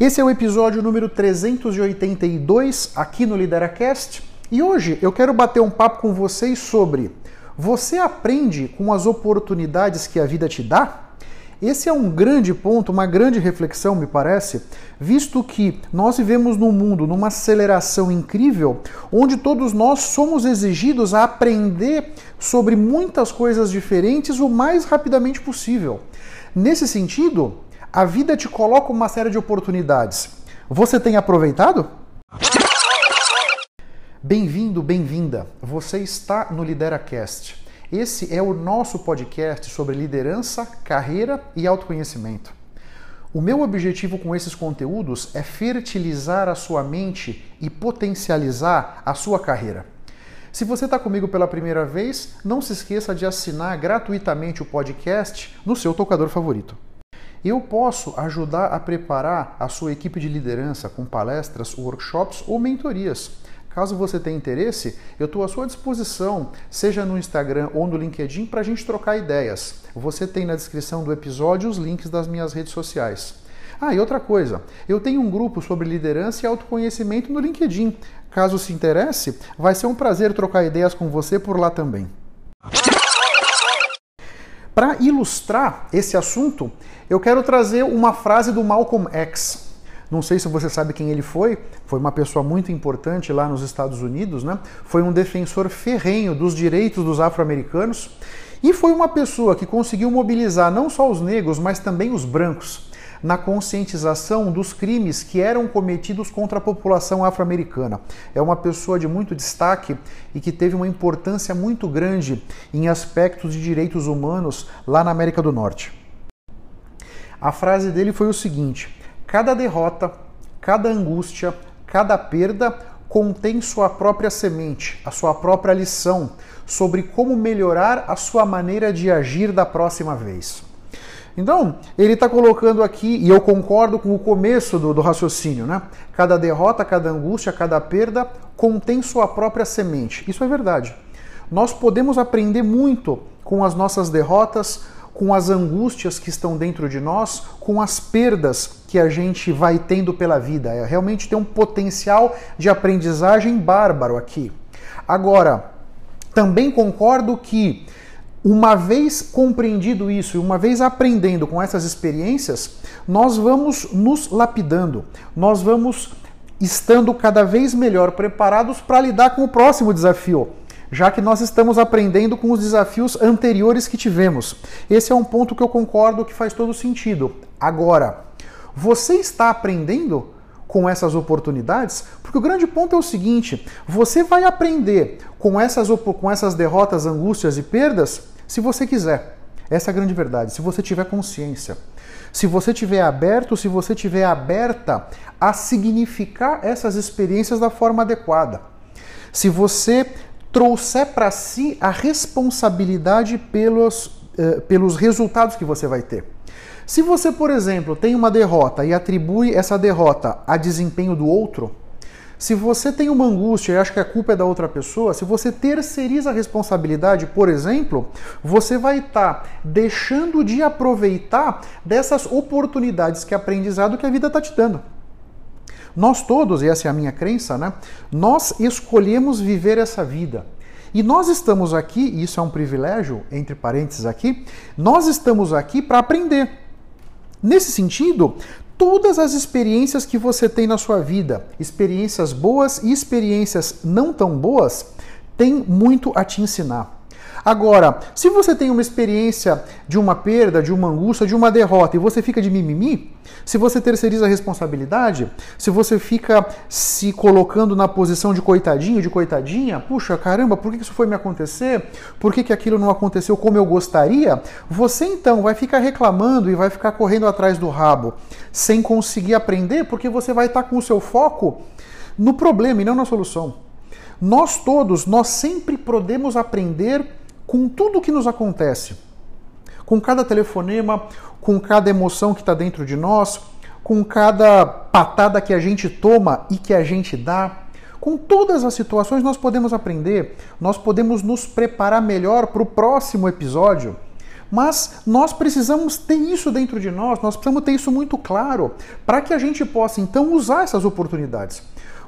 Esse é o episódio número 382 aqui no Lideracast e hoje eu quero bater um papo com vocês sobre você aprende com as oportunidades que a vida te dá? Esse é um grande ponto, uma grande reflexão, me parece, visto que nós vivemos num mundo, numa aceleração incrível, onde todos nós somos exigidos a aprender sobre muitas coisas diferentes o mais rapidamente possível. Nesse sentido, a vida te coloca uma série de oportunidades. Você tem aproveitado? Bem-vindo, bem-vinda. Você está no LideraCast. Esse é o nosso podcast sobre liderança, carreira e autoconhecimento. O meu objetivo com esses conteúdos é fertilizar a sua mente e potencializar a sua carreira. Se você está comigo pela primeira vez, não se esqueça de assinar gratuitamente o podcast no seu tocador favorito. Eu posso ajudar a preparar a sua equipe de liderança com palestras, workshops ou mentorias. Caso você tenha interesse, eu estou à sua disposição, seja no Instagram ou no LinkedIn, para a gente trocar ideias. Você tem na descrição do episódio os links das minhas redes sociais. Ah, e outra coisa, eu tenho um grupo sobre liderança e autoconhecimento no LinkedIn. Caso se interesse, vai ser um prazer trocar ideias com você por lá também. Para ilustrar esse assunto, eu quero trazer uma frase do Malcolm X. Não sei se você sabe quem ele foi, foi uma pessoa muito importante lá nos Estados Unidos, né? Foi um defensor ferrenho dos direitos dos afro-americanos e foi uma pessoa que conseguiu mobilizar não só os negros, mas também os brancos na conscientização dos crimes que eram cometidos contra a população afro-americana. É uma pessoa de muito destaque e que teve uma importância muito grande em aspectos de direitos humanos lá na América do Norte. A frase dele foi o seguinte: Cada derrota, cada angústia, cada perda contém sua própria semente, a sua própria lição sobre como melhorar a sua maneira de agir da próxima vez. Então, ele está colocando aqui, e eu concordo com o começo do, do, raciocínio, né? Cada derrota, cada angústia, cada perda contém sua própria semente. Isso é verdade. Nós podemos aprender muito com as nossas derrotas, com as angústias que estão dentro de nós, com as perdas que a gente vai tendo pela vida. É, realmente tem um potencial de aprendizagem bárbaro aqui. Agora, também concordo que uma vez compreendido isso e uma vez aprendendo com essas experiências, nós vamos nos lapidando, nós vamos estando cada vez melhor preparados para lidar com o próximo desafio já que nós estamos aprendendo com os desafios anteriores que tivemos. Esse é um ponto que eu concordo que faz todo sentido. Agora, você está aprendendo com essas oportunidades? Porque o grande ponto é o seguinte: você vai aprender com essas, com essas derrotas, angústias e perdas se você quiser. Essa é a grande verdade. Se você tiver consciência, se você tiver aberto, se você tiver aberta a significar essas experiências da forma adequada. Se você trouxer para si a responsabilidade pelos, eh, pelos resultados que você vai ter. Se você, por exemplo, tem uma derrota e atribui essa derrota a desempenho do outro, se você tem uma angústia e acha que a culpa é da outra pessoa, se você terceiriza a responsabilidade, por exemplo, você vai estar tá deixando de aproveitar dessas oportunidades que aprendizado que a vida está te dando. Nós todos, e essa é a minha crença, né? Nós escolhemos viver essa vida. E nós estamos aqui, e isso é um privilégio, entre parênteses aqui, nós estamos aqui para aprender. Nesse sentido, todas as experiências que você tem na sua vida, experiências boas e experiências não tão boas, têm muito a te ensinar. Agora, se você tem uma experiência de uma perda, de uma angústia, de uma derrota e você fica de mimimi, se você terceiriza a responsabilidade, se você fica se colocando na posição de coitadinho, de coitadinha, puxa, caramba, por que isso foi me acontecer? Por que, que aquilo não aconteceu como eu gostaria? Você então vai ficar reclamando e vai ficar correndo atrás do rabo, sem conseguir aprender, porque você vai estar com o seu foco no problema e não na solução. Nós todos, nós sempre podemos aprender com tudo o que nos acontece. Com cada telefonema, com cada emoção que está dentro de nós, com cada patada que a gente toma e que a gente dá. Com todas as situações nós podemos aprender, nós podemos nos preparar melhor para o próximo episódio, Mas nós precisamos ter isso dentro de nós, nós precisamos ter isso muito claro, para que a gente possa então usar essas oportunidades.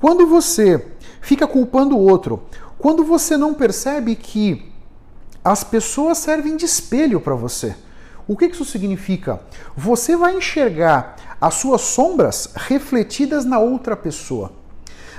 Quando você fica culpando o outro, quando você não percebe que as pessoas servem de espelho para você. O que isso significa? Você vai enxergar as suas sombras refletidas na outra pessoa.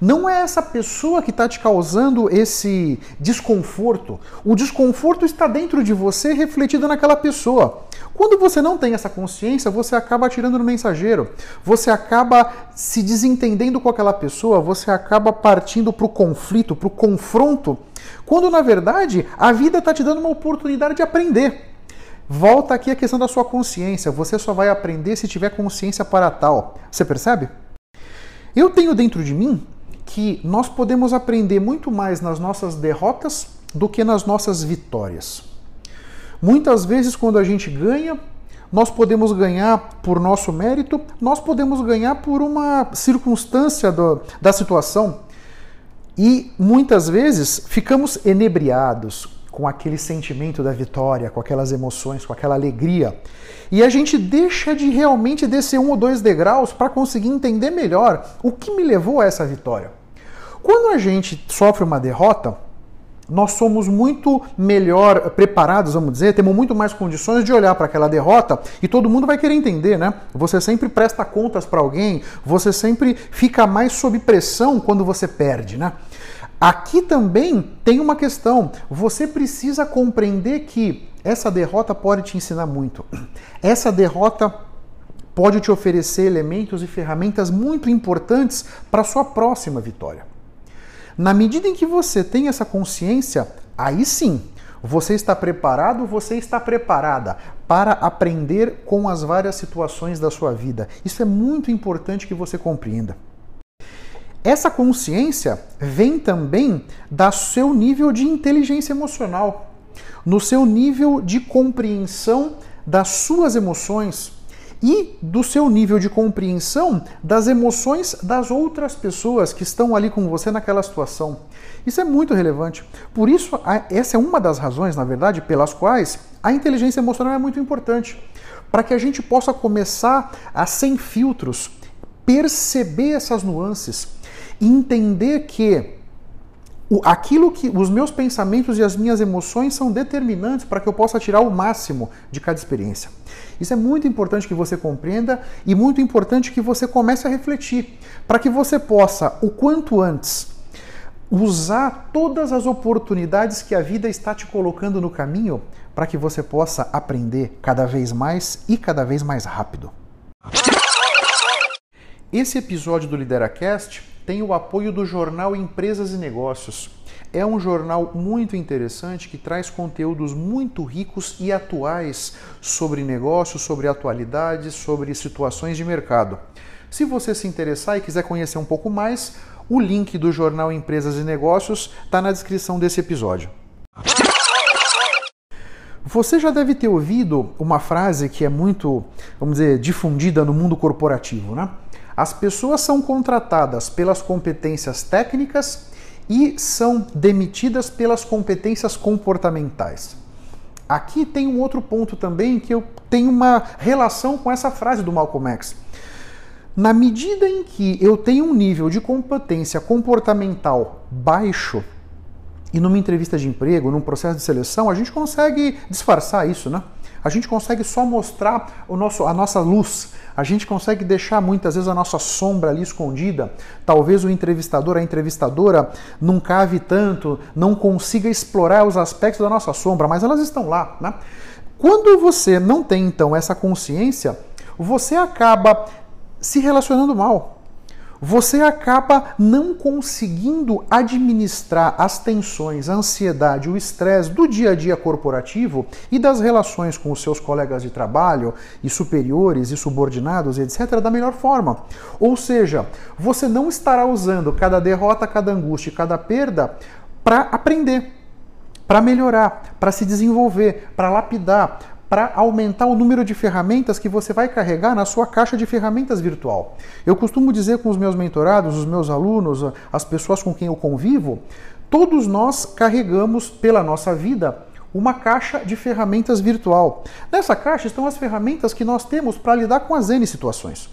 Não é essa pessoa que está te causando esse desconforto. O desconforto está dentro de você, refletido naquela pessoa. Quando você não tem essa consciência, você acaba atirando no mensageiro. Você acaba se desentendendo com aquela pessoa, você acaba partindo para o conflito, para o confronto, quando na verdade a vida está te dando uma oportunidade de aprender. Volta aqui a questão da sua consciência. Você só vai aprender se tiver consciência para tal. Você percebe? Eu tenho dentro de mim que nós podemos aprender muito mais nas nossas derrotas do que nas nossas vitórias. Muitas vezes, quando a gente ganha, nós podemos ganhar por nosso mérito, nós podemos ganhar por uma circunstância do, da situação. E muitas vezes ficamos enebriados com aquele sentimento da vitória, com aquelas emoções, com aquela alegria. E a gente deixa de realmente descer um ou dois degraus para conseguir entender melhor o que me levou a essa vitória. Quando a gente sofre uma derrota, nós somos muito melhor preparados, vamos dizer, temos muito mais condições de olhar para aquela derrota e todo mundo vai querer entender, né? Você sempre presta contas para alguém, você sempre fica mais sob pressão quando você perde, né? Aqui também tem uma questão. Você precisa compreender que essa derrota pode te ensinar muito. Essa derrota pode te oferecer elementos e ferramentas muito importantes para sua próxima vitória. Na medida em que você tem essa consciência, aí sim, você está preparado, você está preparada para aprender com as várias situações da sua vida. Isso é muito importante que você compreenda. Essa consciência vem também do seu nível de inteligência emocional, no seu nível de compreensão das suas emoções, e do seu nível de compreensão das emoções das outras pessoas que estão ali com você naquela situação. Isso é muito relevante. Por isso, essa é uma das razões, na verdade, pelas quais a inteligência emocional é muito importante. Para que a gente possa começar a, sem filtros, perceber essas nuances, entender que aquilo que os meus pensamentos e as minhas emoções são determinantes para que eu possa tirar o máximo de cada experiência. Isso é muito importante que você compreenda e muito importante que você comece a refletir, para que você possa, o quanto antes, usar todas as oportunidades que a vida está te colocando no caminho para que você possa aprender cada vez mais e cada vez mais rápido. Esse episódio do LideraCast tem o apoio do jornal Empresas e Negócios é um jornal muito interessante que traz conteúdos muito ricos e atuais sobre negócios, sobre atualidades, sobre situações de mercado. Se você se interessar e quiser conhecer um pouco mais, o link do jornal Empresas e Negócios está na descrição desse episódio. Você já deve ter ouvido uma frase que é muito, vamos dizer, difundida no mundo corporativo, né? As pessoas são contratadas pelas competências técnicas e são demitidas pelas competências comportamentais. Aqui tem um outro ponto também que eu tenho uma relação com essa frase do Malcolm X. Na medida em que eu tenho um nível de competência comportamental baixo, e numa entrevista de emprego, num processo de seleção, a gente consegue disfarçar isso, né? A gente consegue só mostrar o nosso, a nossa luz, a gente consegue deixar muitas vezes a nossa sombra ali escondida. Talvez o entrevistador, a entrevistadora, não cave tanto, não consiga explorar os aspectos da nossa sombra, mas elas estão lá. Né? Quando você não tem então essa consciência, você acaba se relacionando mal você acaba não conseguindo administrar as tensões, a ansiedade, o estresse do dia a dia corporativo e das relações com os seus colegas de trabalho e superiores e subordinados, etc., da melhor forma. Ou seja, você não estará usando cada derrota, cada angústia, cada perda para aprender, para melhorar, para se desenvolver, para lapidar, para aumentar o número de ferramentas que você vai carregar na sua caixa de ferramentas virtual. Eu costumo dizer com os meus mentorados, os meus alunos, as pessoas com quem eu convivo, todos nós carregamos pela nossa vida uma caixa de ferramentas virtual. Nessa caixa estão as ferramentas que nós temos para lidar com as N situações.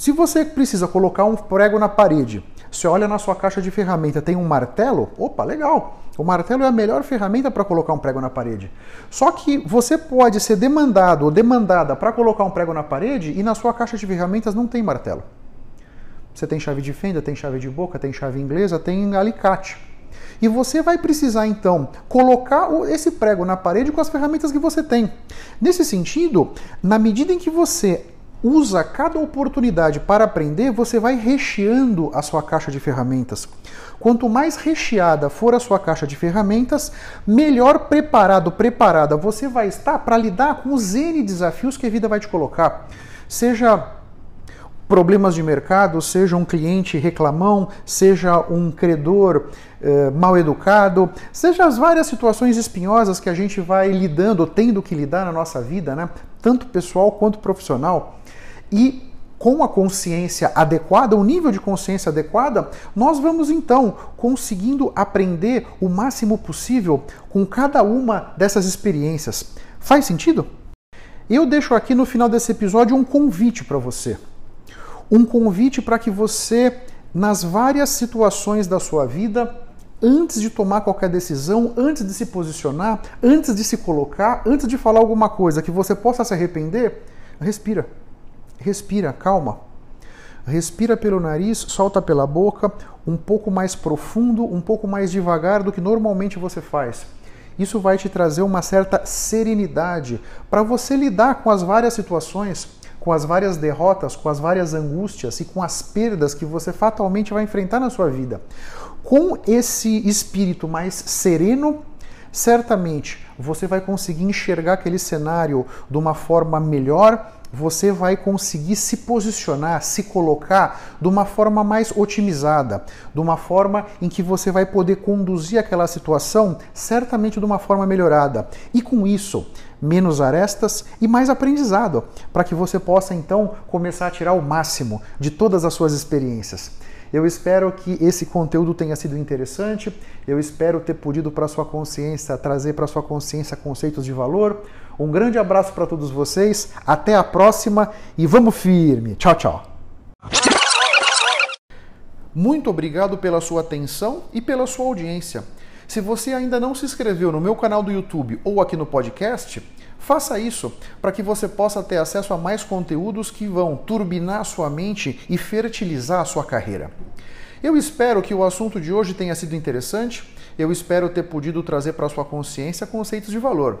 Se você precisa colocar um prego na parede, você olha na sua caixa de ferramenta, tem um martelo, opa, legal. O martelo é a melhor ferramenta para colocar um prego na parede. Só que você pode ser demandado ou demandada para colocar um prego na parede e na sua caixa de ferramentas não tem martelo. Você tem chave de fenda, tem chave de boca, tem chave inglesa, tem alicate. E você vai precisar então colocar esse prego na parede com as ferramentas que você tem. Nesse sentido, na medida em que você usa cada oportunidade para aprender, você vai recheando a sua caixa de ferramentas. Quanto mais recheada for a sua caixa de ferramentas, melhor preparado, preparada você vai estar para lidar com os N desafios que a vida vai te colocar. Seja problemas de mercado, seja um cliente reclamão, seja um credor eh, mal educado, seja as várias situações espinhosas que a gente vai lidando, tendo que lidar na nossa vida, né? tanto pessoal quanto profissional. E com a consciência adequada, o nível de consciência adequada, nós vamos então conseguindo aprender o máximo possível com cada uma dessas experiências. Faz sentido? Eu deixo aqui no final desse episódio um convite para você um convite para que você, nas várias situações da sua vida, antes de tomar qualquer decisão, antes de se posicionar, antes de se colocar, antes de falar alguma coisa que você possa se arrepender, respira. Respira, calma. Respira pelo nariz, solta pela boca, um pouco mais profundo, um pouco mais devagar do que normalmente você faz. Isso vai te trazer uma certa serenidade para você lidar com as várias situações com as várias derrotas, com as várias angústias e com as perdas que você fatalmente vai enfrentar na sua vida. Com esse espírito mais sereno, certamente você vai conseguir enxergar aquele cenário de uma forma melhor, você vai conseguir se posicionar, se colocar de uma forma mais otimizada, de uma forma em que você vai poder conduzir aquela situação certamente de uma forma melhorada. E com isso, menos arestas e mais aprendizado, para que você possa então começar a tirar o máximo de todas as suas experiências. Eu espero que esse conteúdo tenha sido interessante. Eu espero ter podido para sua consciência trazer para sua consciência conceitos de valor. Um grande abraço para todos vocês. Até a próxima e vamos firme. Tchau, tchau. Muito obrigado pela sua atenção e pela sua audiência. Se você ainda não se inscreveu no meu canal do YouTube ou aqui no podcast, faça isso para que você possa ter acesso a mais conteúdos que vão turbinar sua mente e fertilizar a sua carreira. Eu espero que o assunto de hoje tenha sido interessante. Eu espero ter podido trazer para sua consciência conceitos de valor.